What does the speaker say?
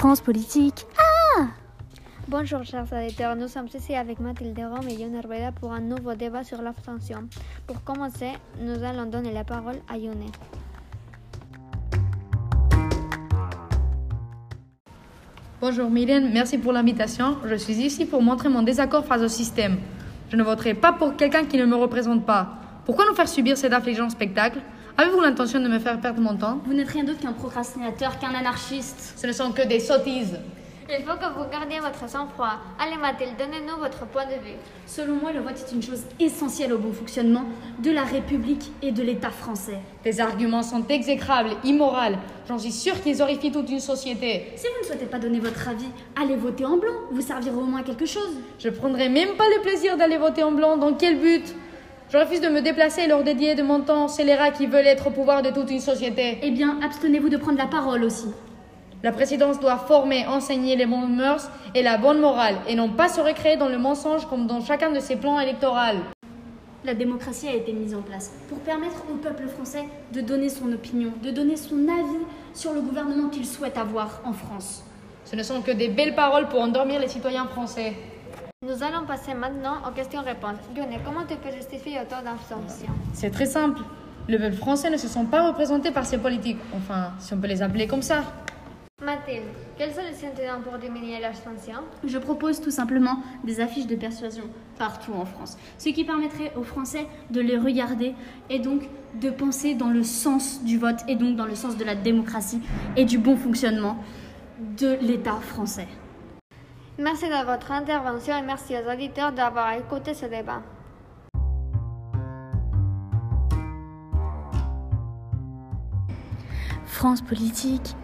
France Politique. Bonjour chers auditeurs, nous sommes ici avec Mathilde Rome et Yone Herbeda pour un nouveau débat sur l'abstention. Pour commencer, nous allons donner la parole à Yone. Bonjour Mylène, merci pour l'invitation. Je suis ici pour montrer mon désaccord face au système. Je ne voterai pas pour quelqu'un qui ne me représente pas. Pourquoi nous faire subir cet affligeant spectacle? Avez-vous l'intention de me faire perdre mon temps Vous n'êtes rien d'autre qu'un procrastinateur, qu'un anarchiste. Ce ne sont que des sottises. Il faut que vous gardiez votre sang-froid. Allez Mathilde, donnez-nous votre point de vue. Selon moi, le vote est une chose essentielle au bon fonctionnement de la République et de l'État français. Tes arguments sont exécrables, immoraux. J'en suis sûre qu'ils horrifient toute une société. Si vous ne souhaitez pas donner votre avis, allez voter en blanc. Vous servirez au moins à quelque chose. Je prendrai même pas le plaisir d'aller voter en blanc. Dans quel but? Je refuse de me déplacer et leur dédier de mon temps scélérats qui veulent être au pouvoir de toute une société. Eh bien, abstenez-vous de prendre la parole aussi. La présidence doit former, enseigner les bonnes mœurs et la bonne morale, et non pas se recréer dans le mensonge comme dans chacun de ses plans électoraux. La démocratie a été mise en place pour permettre au peuple français de donner son opinion, de donner son avis sur le gouvernement qu'il souhaite avoir en France. Ce ne sont que des belles paroles pour endormir les citoyens français. Nous allons passer maintenant aux questions-réponses. Yone, comment tu peux justifier autant d'abstention C'est très simple. Le peuple français ne se sent pas représenté par ces politiques. Enfin, si on peut les appeler comme ça. Mathilde, quelles solutions tu donnes pour diminuer l'abstention? Je propose tout simplement des affiches de persuasion partout en France, ce qui permettrait aux Français de les regarder et donc de penser dans le sens du vote et donc dans le sens de la démocratie et du bon fonctionnement de l'État français. Merci de votre intervention et merci aux auditeurs d'avoir écouté ce débat. France politique.